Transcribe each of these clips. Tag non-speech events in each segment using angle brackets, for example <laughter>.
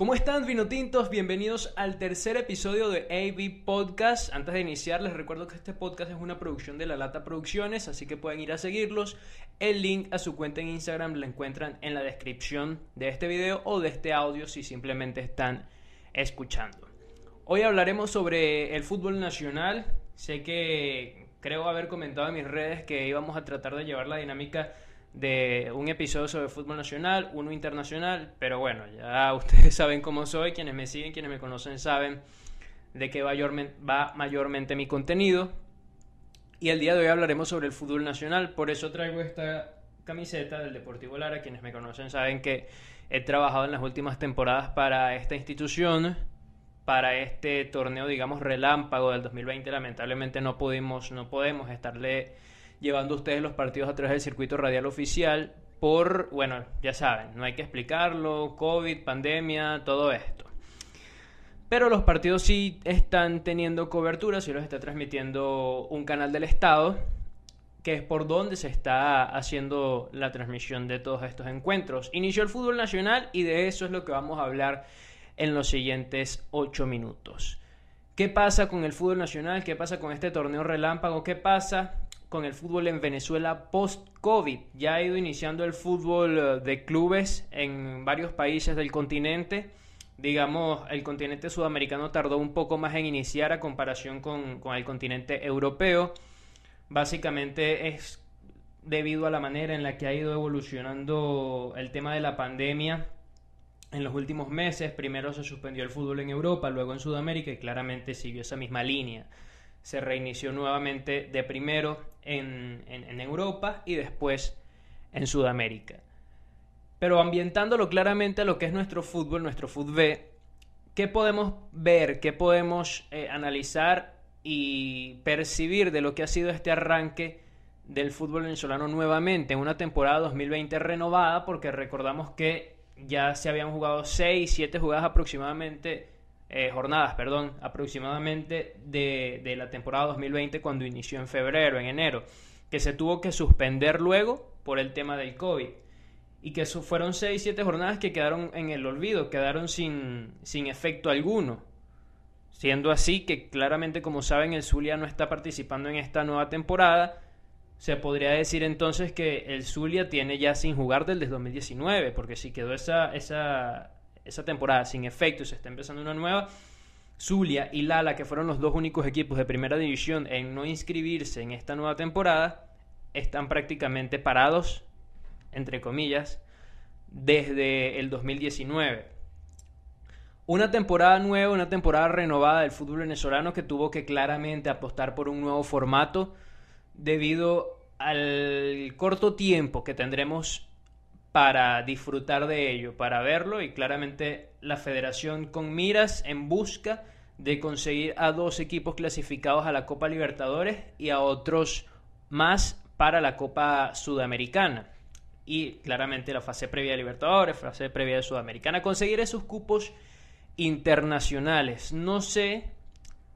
¿Cómo están, vinotintos? Bienvenidos al tercer episodio de AV Podcast. Antes de iniciar, les recuerdo que este podcast es una producción de La Lata Producciones, así que pueden ir a seguirlos. El link a su cuenta en Instagram lo encuentran en la descripción de este video o de este audio si simplemente están escuchando. Hoy hablaremos sobre el fútbol nacional. Sé que creo haber comentado en mis redes que íbamos a tratar de llevar la dinámica de un episodio sobre fútbol nacional, uno internacional, pero bueno, ya <laughs> ustedes saben cómo soy, quienes me siguen, quienes me conocen saben de qué va mayormente mi contenido. Y el día de hoy hablaremos sobre el fútbol nacional, por eso traigo esta camiseta del Deportivo Lara, quienes me conocen saben que he trabajado en las últimas temporadas para esta institución, para este torneo, digamos, relámpago del 2020, lamentablemente no pudimos, no podemos estarle llevando ustedes los partidos a través del circuito radial oficial por, bueno, ya saben, no hay que explicarlo, COVID, pandemia, todo esto. Pero los partidos sí están teniendo cobertura, sí los está transmitiendo un canal del Estado, que es por donde se está haciendo la transmisión de todos estos encuentros. Inició el fútbol nacional y de eso es lo que vamos a hablar en los siguientes ocho minutos. ¿Qué pasa con el fútbol nacional? ¿Qué pasa con este torneo relámpago? ¿Qué pasa con el fútbol en Venezuela post-COVID. Ya ha ido iniciando el fútbol eh, de clubes en varios países del continente. Digamos, el continente sudamericano tardó un poco más en iniciar a comparación con, el continente europeo. Básicamente es debido a la manera en la que ha ido evolucionando el tema de la pandemia en los últimos meses. Primero se suspendió el fútbol en Europa, luego en Sudamérica y claramente siguió esa misma línea se reinició nuevamente de primero en, Europa y después en Sudamérica. Pero ambientándolo claramente a lo que es nuestro fútbol, nuestro fútbol, ¿qué podemos ver, qué podemos eh, analizar y percibir de lo que ha sido este arranque del fútbol venezolano nuevamente en una temporada 2020 renovada? Porque recordamos que ya se habían jugado 6, 7 jugadas aproximadamente eh, jornadas, perdón, aproximadamente de, de, la temporada 2020 cuando inició en febrero, en enero, que se tuvo que suspender luego por el tema del COVID. Y que fueron 6, 7 jornadas que quedaron en el olvido, quedaron sin, sin efecto alguno. Siendo así que claramente, como saben, el Zulia no está participando en esta nueva temporada. Se podría decir entonces que el Zulia tiene ya sin jugar desde 2019, porque si quedó esa, esa, esa temporada sin efecto y se está empezando una nueva, Zulia y Lala, que fueron los dos únicos equipos de primera división en no inscribirse en esta nueva temporada, están prácticamente parados, entre comillas, desde el 2019. Una temporada nueva, una temporada renovada del fútbol venezolano que tuvo que claramente apostar por un nuevo formato debido al corto tiempo que tendremos para disfrutar de ello, para verlo y claramente la federación con miras en busca de conseguir a dos equipos clasificados a la Copa Libertadores y a otros más para la Copa Sudamericana. Y claramente la fase previa de Libertadores, fase previa de Sudamericana, conseguir esos cupos internacionales. No sé,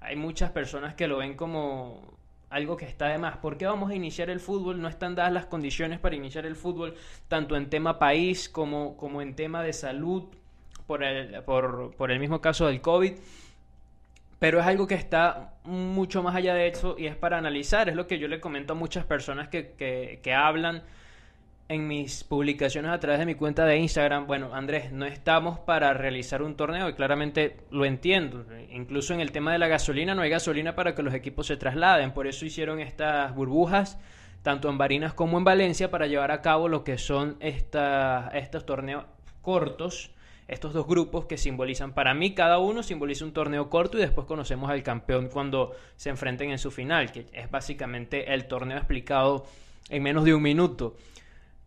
hay muchas personas que lo ven como algo que está de más. ¿Por qué vamos a iniciar el fútbol? No están dadas las condiciones para iniciar el fútbol, tanto en tema país como, como en tema de salud, por el, por, por el mismo caso del COVID. Pero es algo que está mucho más allá de eso y es para analizar. Es lo que yo le comento a muchas personas que, que, que hablan en mis publicaciones a través de mi cuenta de Instagram, bueno, Andrés, no estamos para realizar un torneo y claramente lo entiendo. Incluso en el tema de la gasolina no hay gasolina para que los equipos se trasladen. Por eso hicieron estas burbujas, tanto en Barinas como en Valencia, para llevar a cabo lo que son estos torneos cortos. Estos dos grupos que simbolizan, para mí cada uno simboliza un torneo corto y después conocemos al campeón cuando se enfrenten en su final, que es básicamente el torneo explicado en menos de un minuto.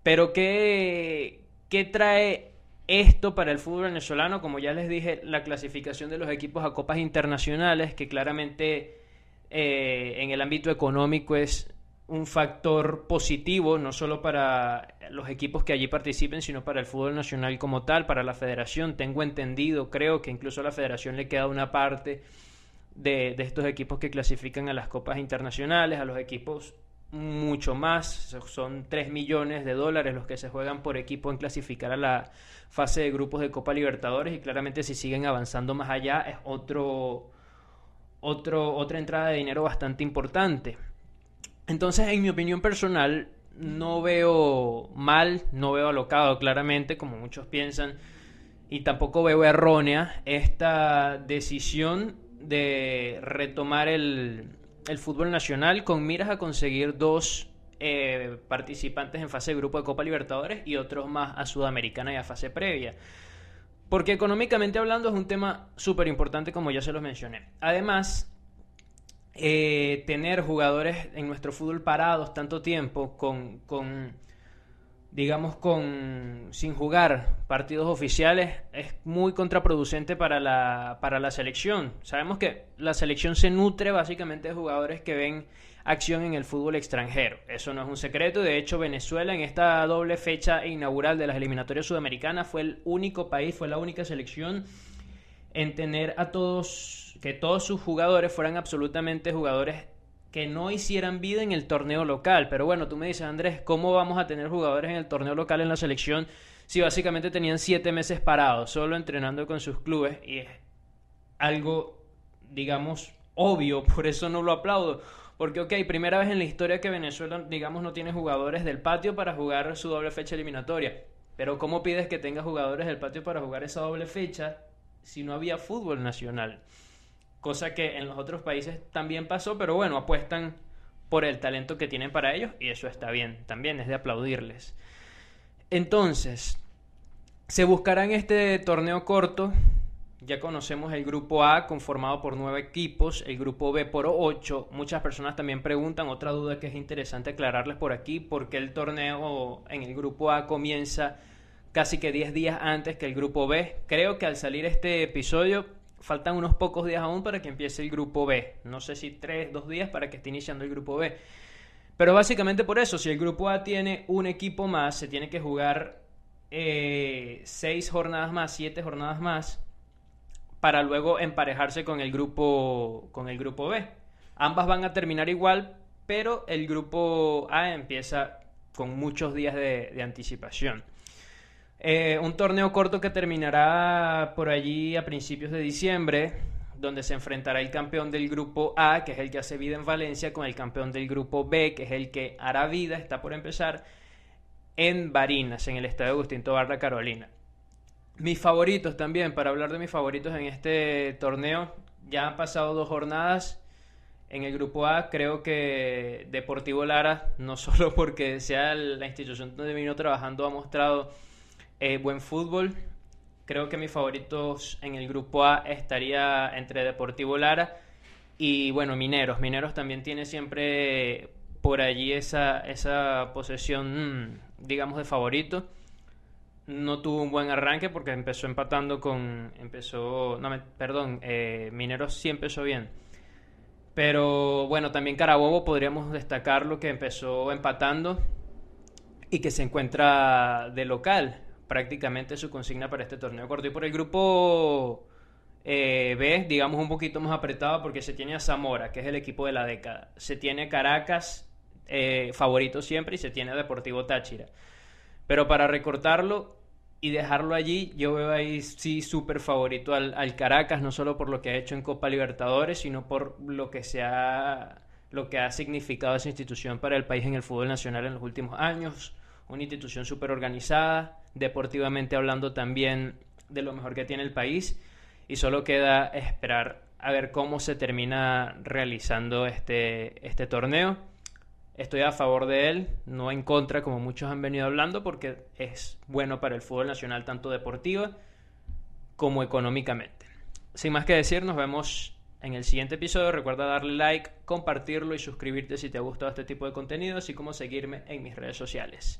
Pero ¿qué, ¿qué trae esto para el fútbol venezolano? Como ya les dije, la clasificación de los equipos a copas internacionales, que claramente eh, en el ámbito económico es un factor positivo, no solo para los equipos que allí participen, sino para el fútbol nacional como tal, para la federación. Tengo entendido, creo que incluso a la federación le queda una parte de, de estos equipos que clasifican a las copas internacionales, a los equipos mucho más, son 3 millones de dólares los que se juegan por equipo en clasificar a la fase de grupos de Copa Libertadores y claramente si siguen avanzando más allá es otro, otro, otra entrada de dinero bastante importante. Entonces, en mi opinión personal, no veo mal, no veo alocado claramente, como muchos piensan, y tampoco veo errónea esta decisión de retomar el, el fútbol nacional con miras a conseguir dos eh, participantes en fase de grupo de Copa Libertadores y otros más a Sudamericana y a fase previa. Porque económicamente hablando es un tema súper importante como ya se los mencioné. Además, eh, tener jugadores en nuestro fútbol parados tanto tiempo con, con digamos, con sin jugar partidos oficiales es muy contraproducente para la, para la selección. Sabemos que la selección se nutre básicamente de jugadores que ven acción en el fútbol extranjero. Eso no es un secreto. De hecho, Venezuela en esta doble fecha inaugural de las eliminatorias sudamericanas fue el único país, fue la única selección en tener a todos, que todos sus jugadores fueran absolutamente jugadores que no hicieran vida en el torneo local. Pero bueno, tú me dices, Andrés, ¿cómo vamos a tener jugadores en el torneo local en la selección si básicamente tenían siete meses parados, solo entrenando con sus clubes? Y es algo, digamos, obvio, <laughs> por eso no lo aplaudo. Porque, ok, primera vez en la historia que Venezuela, digamos, no tiene jugadores del patio para jugar su doble fecha eliminatoria. Pero ¿cómo pides que tenga jugadores del patio para jugar esa doble fecha si no había fútbol nacional? Cosa que en los otros países también pasó, pero bueno, apuestan por el talento que tienen para ellos y eso está bien, también es de aplaudirles. Entonces, se buscará en este torneo corto, ya conocemos el grupo A conformado por nueve equipos, el grupo B por ocho. Muchas personas también preguntan, otra duda que es interesante aclararles por aquí, por qué el torneo en el grupo A comienza casi que 10 días antes que el grupo B. Creo que al salir este episodio faltan unos pocos días aún para que empiece el grupo B. No sé si tres, dos días para que esté iniciando el grupo B. Pero básicamente por eso, si el grupo A tiene un equipo más, se tiene que jugar eh, seis jornadas más, siete jornadas más, para luego emparejarse con el grupo, con el grupo B. Ambas van a terminar igual, pero el grupo A empieza con muchos días de anticipación. Eh, un torneo corto que terminará por allí a principios de diciembre, donde se enfrentará el campeón del grupo A, que es el que hace vida en Valencia, con el campeón del grupo B, que es el que hará vida, está por empezar, en Barinas, en el estadio Agustín Tobar, la Carolina. Mis favoritos también, para hablar de mis favoritos en este torneo, ya han pasado dos jornadas. En el grupo A creo que Deportivo Lara, no <laughs> solo porque sea la institución donde vino trabajando, ha mostrado eh, buen fútbol. Creo que mis favoritos en el grupo A estaría entre Deportivo Lara y bueno, Mineros. Mineros también tiene siempre por allí esa, esa posesión, mm, digamos, de favorito. No tuvo un buen arranque porque empezó empatando con. Empezó. No, perdón, eh, Mineros sí empezó bien. Pero bueno, también Carabobo podríamos destacar lo que empezó empatando y que se encuentra de local prácticamente su consigna para este torneo corto. Y por el grupo eh, B, digamos un poquito más apretado porque se tiene a Zamora, que es el equipo de la década. Se tiene Caracas, eh, favorito siempre, y se tiene a Deportivo Táchira. Pero para recortarlo y dejarlo allí, yo veo ahí sí súper favorito al, al, Caracas, no solo por lo que ha hecho en Copa Libertadores, sino por lo que se ha lo que ha significado esa institución para el país en el fútbol nacional en los últimos años una institución súper organizada, deportivamente hablando también de lo mejor que tiene el país y solo queda esperar a ver cómo se termina realizando este, este torneo. Estoy a favor de él, no en contra como muchos han venido hablando porque es bueno para el fútbol nacional tanto deportiva como económicamente. Sin más que decir, nos vemos en el siguiente episodio. Recuerda darle like, compartirlo y suscribirte si te ha gustado este tipo de contenido, así como seguirme en mis redes sociales.